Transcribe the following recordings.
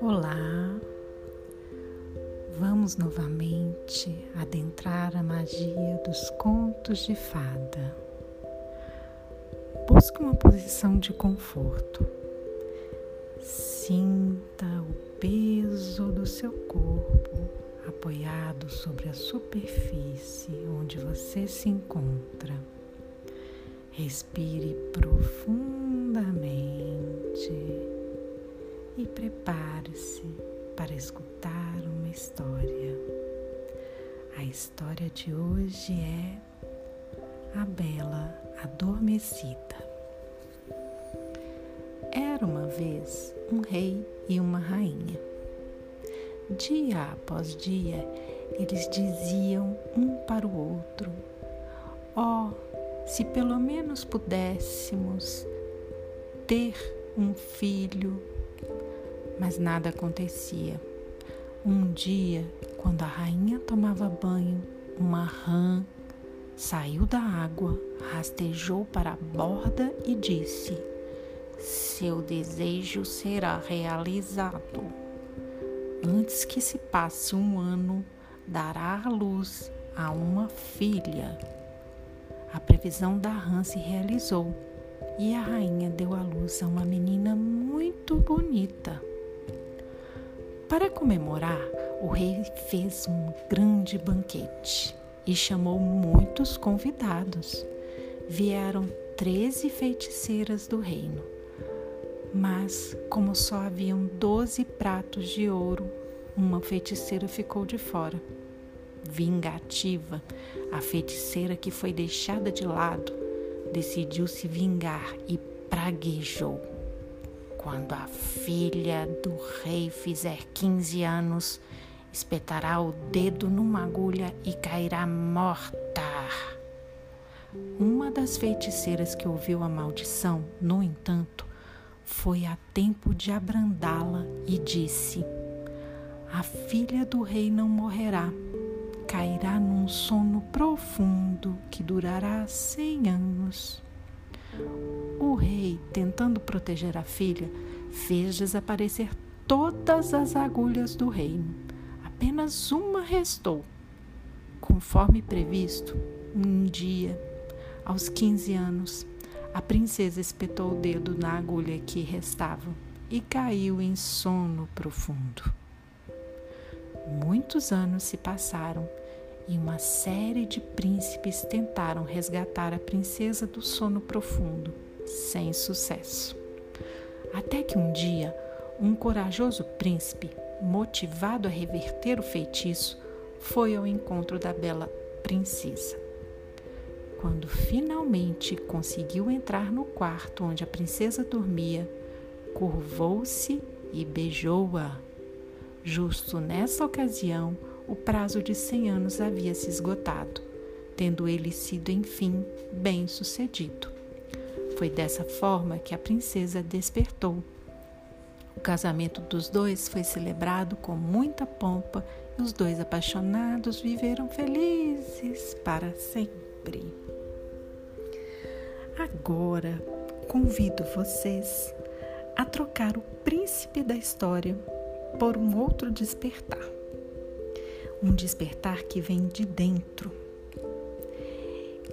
Olá, vamos novamente adentrar a magia dos contos de fada. Busque uma posição de conforto. Sinta o peso do seu corpo apoiado sobre a superfície onde você se encontra. Respire profundamente e prepare-se para escutar uma história. A história de hoje é A Bela Adormecida. Era uma vez um rei e uma rainha. Dia após dia, eles diziam um para o outro: Oh, se pelo menos pudéssemos ter um filho mas nada acontecia. Um dia, quando a rainha tomava banho, uma rã saiu da água, rastejou para a borda e disse: Seu desejo será realizado. Antes que se passe um ano, dará à luz a uma filha. A previsão da rã se realizou e a rainha deu à luz a uma menina muito bonita. Para comemorar, o rei fez um grande banquete e chamou muitos convidados. Vieram treze feiticeiras do reino. Mas, como só haviam doze pratos de ouro, uma feiticeira ficou de fora. Vingativa, a feiticeira que foi deixada de lado decidiu se vingar e praguejou. Quando a filha do rei fizer 15 anos, espetará o dedo numa agulha e cairá morta. Uma das feiticeiras que ouviu a maldição, no entanto, foi a tempo de abrandá-la e disse: A filha do rei não morrerá, cairá num sono profundo que durará cem anos. O rei, tentando proteger a filha, fez desaparecer todas as agulhas do reino. Apenas uma restou. Conforme previsto, um dia, aos 15 anos, a princesa espetou o dedo na agulha que restava e caiu em sono profundo. Muitos anos se passaram e uma série de príncipes tentaram resgatar a princesa do sono profundo, sem sucesso. Até que um dia, um corajoso príncipe, motivado a reverter o feitiço, foi ao encontro da bela princesa. Quando finalmente conseguiu entrar no quarto onde a princesa dormia, curvou-se e beijou-a. Justo nessa ocasião, o prazo de cem anos havia se esgotado, tendo ele sido, enfim, bem sucedido. Foi dessa forma que a princesa despertou. O casamento dos dois foi celebrado com muita pompa e os dois apaixonados viveram felizes para sempre. Agora convido vocês a trocar o príncipe da história por um outro despertar um despertar que vem de dentro.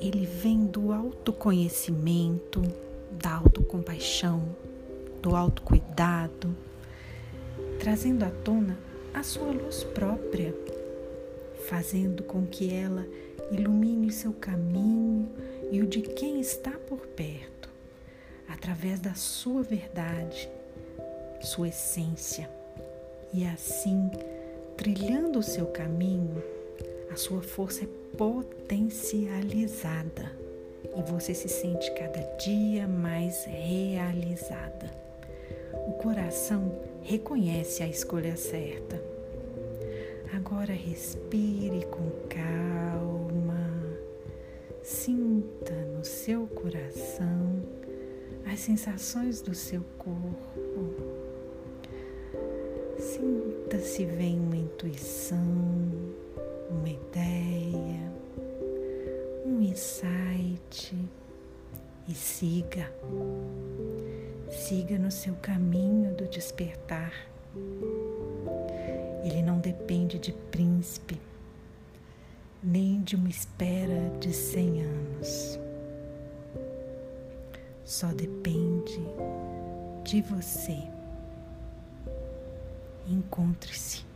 Ele vem do autoconhecimento, da autocompaixão, do autocuidado, trazendo à tona a sua luz própria, fazendo com que ela ilumine o seu caminho e o de quem está por perto, através da sua verdade, sua essência, e assim trilhando o seu caminho, a sua força é potencializada e você se sente cada dia mais realizada. O coração reconhece a escolha certa. Agora respire com calma, sinta no seu coração as sensações do seu corpo Sinta se vem uma intuição, uma ideia, um insight e siga. Siga no seu caminho do despertar. Ele não depende de príncipe, nem de uma espera de cem anos. Só depende de você. Encontre-se.